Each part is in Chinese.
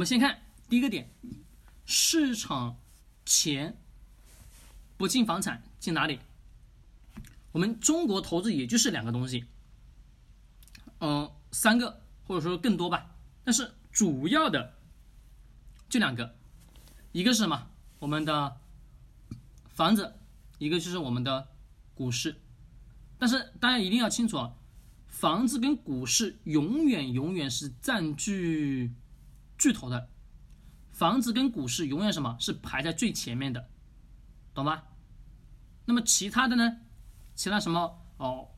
我们先看第一个点，市场钱不进房产，进哪里？我们中国投资也就是两个东西，嗯，三个或者说更多吧，但是主要的就两个，一个是什么？我们的房子，一个就是我们的股市。但是大家一定要清楚啊，房子跟股市永远永远是占据巨头的，房子跟股市永远什么是排在最前面的，懂吗？那么其他的呢？其他什么哦，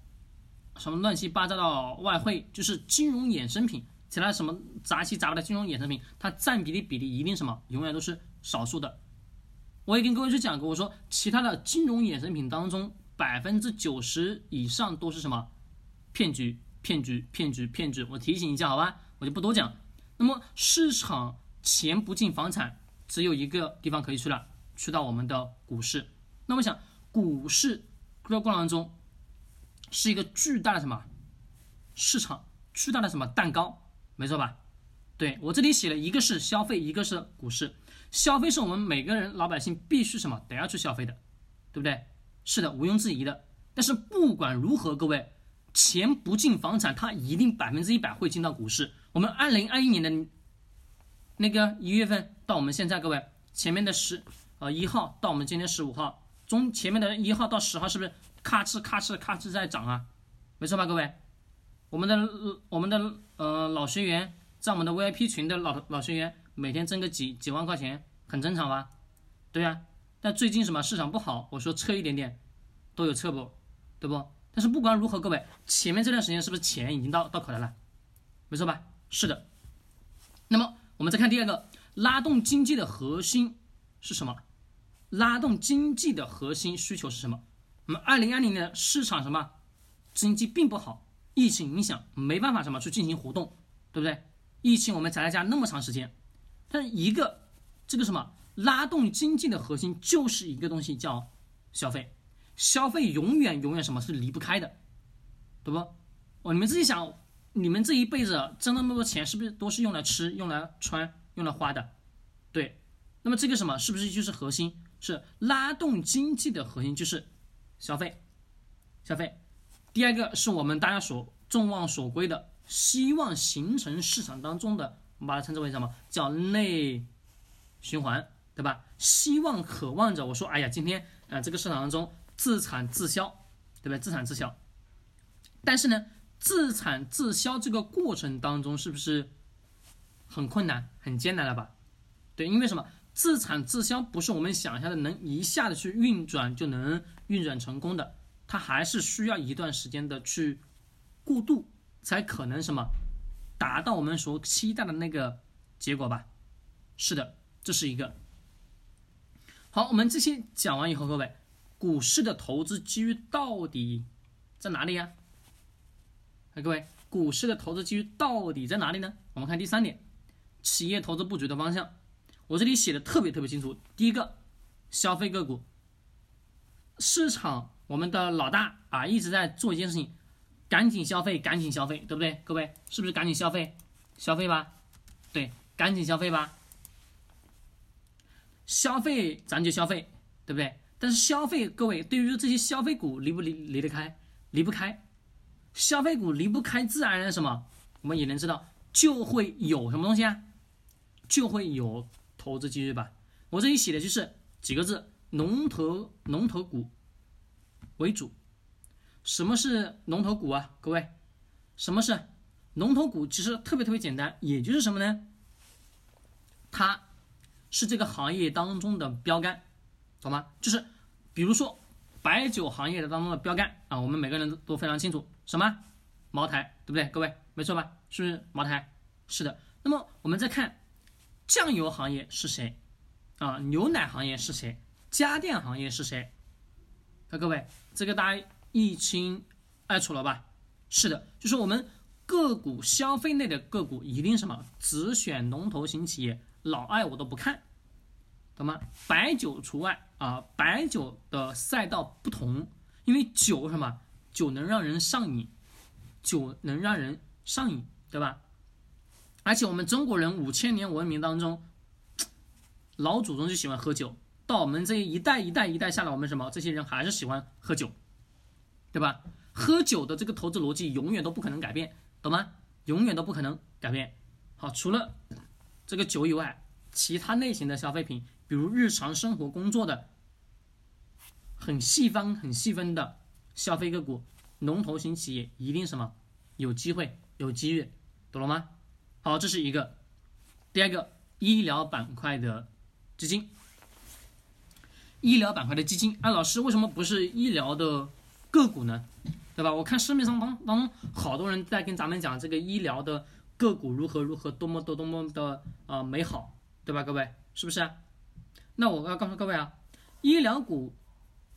什么乱七八糟的外汇，就是金融衍生品，其他什么杂七杂八的金融衍生品，它占比的比例一定什么，永远都是少数的。我也跟各位去讲过，我说其他的金融衍生品当中，百分之九十以上都是什么骗局、骗局、骗局、骗局。我提醒一下，好吧，我就不多讲。那么市场钱不进房产，只有一个地方可以去了，去到我们的股市。那么想股市。这个过程当中，是一个巨大的什么市场，巨大的什么蛋糕，没错吧？对我这里写了一个是消费，一个是股市。消费是我们每个人老百姓必须什么得要去消费的，对不对？是的，毋庸置疑的。但是不管如何，各位，钱不进房产，它一定百分之一百会进到股市。我们二零二一年的那个一月份到我们现在，各位前面的十呃一号到我们今天十五号。中前面的一号到十号，是不是咔哧咔哧咔哧在涨啊？没错吧，各位？我们的我们的呃老学员，在我们的 VIP 群的老老学员，每天挣个几几万块钱，很正常吧？对呀。但最近什么市场不好，我说撤一点点，都有撤不，对不？但是不管如何，各位，前面这段时间是不是钱已经到到口袋了？没错吧？是的。那么我们再看第二个，拉动经济的核心是什么？拉动经济的核心需求是什么？我们二零二零年市场什么经济并不好，疫情影响没办法什么去进行活动，对不对？疫情我们宅在家那么长时间，但一个这个什么拉动经济的核心就是一个东西叫消费，消费永远永远什么是离不开的，对不？哦，你们自己想，你们这一辈子挣那么多钱，是不是都是用来吃、用来穿、用来花的？对，那么这个什么是不是就是核心？是拉动经济的核心就是消费，消费。第二个是我们大家所众望所归的，希望形成市场当中的，我们把它称之为什么？叫内循环，对吧？希望渴望着，我说，哎呀，今天啊，这个市场当中自产自销，对不对？自产自销。但是呢，自产自销这个过程当中是不是很困难、很艰难了吧？对，因为什么？自产自销不是我们想象的能一下子去运转就能运转成功的，它还是需要一段时间的去过渡，才可能什么达到我们所期待的那个结果吧？是的，这是一个。好，我们这些讲完以后，各位，股市的投资机遇到底在哪里呀？各位，股市的投资机遇到底在哪里呢？我们看第三点，企业投资布局的方向。我这里写的特别特别清楚。第一个，消费个股，市场我们的老大啊一直在做一件事情，赶紧消费，赶紧消费，对不对？各位是不是赶紧消费？消费吧，对，赶紧消费吧。消费咱就消费，对不对？但是消费，各位对于这些消费股离不离离得开？离不开。消费股离不开，自然而然什么？我们也能知道，就会有什么东西啊？就会有。投资机遇吧，我这里写的就是几个字：龙头龙头股为主。什么是龙头股啊？各位，什么是龙头股？其实特别特别简单，也就是什么呢？它是这个行业当中的标杆，懂吗？就是比如说白酒行业的当中的标杆啊，我们每个人都都非常清楚，什么茅台，对不对？各位，没错吧？是不是茅台？是的。那么我们再看。酱油行业是谁？啊，牛奶行业是谁？家电行业是谁？那各位，这个大家一清二楚了吧？是的，就是我们个股消费类的个股，一定什么只选龙头型企业，老二我都不看，懂吗？白酒除外啊，白酒的赛道不同，因为酒什么？酒能让人上瘾，酒能让人上瘾，对吧？而且我们中国人五千年文明当中，老祖宗就喜欢喝酒，到我们这一代一代一代下来，我们什么这些人还是喜欢喝酒，对吧？喝酒的这个投资逻辑永远都不可能改变，懂吗？永远都不可能改变。好，除了这个酒以外，其他类型的消费品，比如日常生活工作的很细分、很细分的消费个股，龙头型企业一定什么有机会、有机遇，懂了吗？好，这是一个。第二个，医疗板块的基金，医疗板块的基金，啊，老师为什么不是医疗的个股呢？对吧？我看市面上当当中好多人在跟咱们讲这个医疗的个股如何如何多么多多么的啊美好，对吧？各位是不是？那我要告诉各位啊，医疗股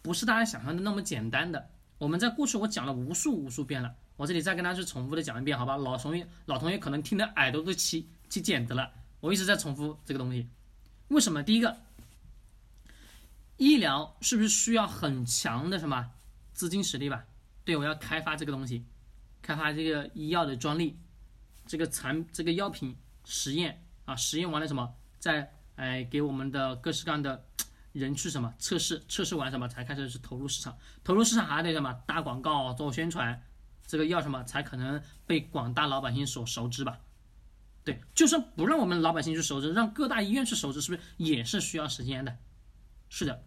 不是大家想象的那么简单的。我们在过去我讲了无数无数遍了，我这里再跟大家去重复的讲一遍，好吧？老同学老同学可能听的耳朵都起起茧子了，我一直在重复这个东西。为什么？第一个，医疗是不是需要很强的什么资金实力吧？对，我要开发这个东西，开发这个医药的专利，这个产这个药品实验啊，实验完了什么，再哎给我们的各式各样的人去什么测试，测试完什么才开始是投入市场，投入市场还得什么打广告做宣传，这个要什么才可能被广大老百姓所熟知吧？对，就算不让我们老百姓去熟知，让各大医院去熟知，是不是也是需要时间的？是的。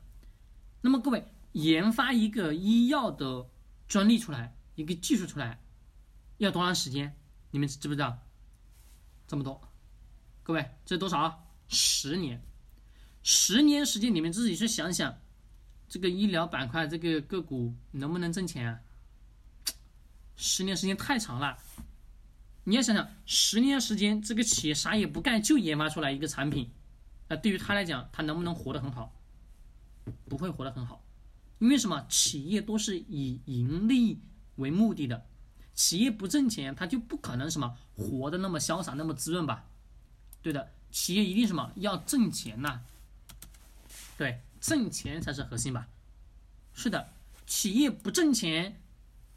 那么各位研发一个医药的。专利出来，一个技术出来，要多长时间？你们知不知道？这么多，各位，这多少？十年，十年时间，你们自己去想想，这个医疗板块这个个股能不能挣钱啊？十年时间太长了，你要想想，十年时间，这个企业啥也不干就研发出来一个产品，那对于他来讲，他能不能活得很好？不会活得很好。因为什么？企业都是以盈利为目的的，企业不挣钱，他就不可能什么活得那么潇洒、那么滋润吧？对的，企业一定什么要挣钱呐？对，挣钱才是核心吧？是的，企业不挣钱，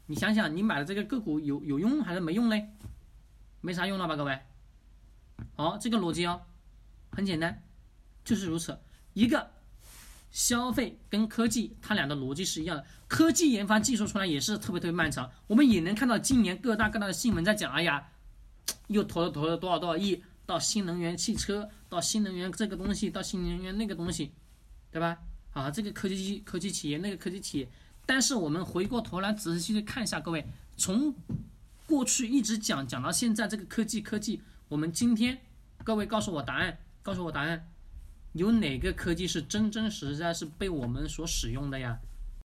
你想想，你买的这个个股有有用还是没用嘞？没啥用了吧，各位？好，这个逻辑哦，很简单，就是如此一个。消费跟科技，它俩的逻辑是一样的。科技研发技术出来也是特别特别漫长。我们也能看到今年各大各大的新闻在讲，哎呀，又投了投了多少多少亿到新能源汽车，到新能源这个东西，到新能源那个东西，对吧？啊，这个科技科技企业，那个科技企业。但是我们回过头来仔细去看一下，各位，从过去一直讲讲到现在，这个科技科技，我们今天各位告诉我答案，告诉我答案。有哪个科技是真真实在是被我们所使用的呀？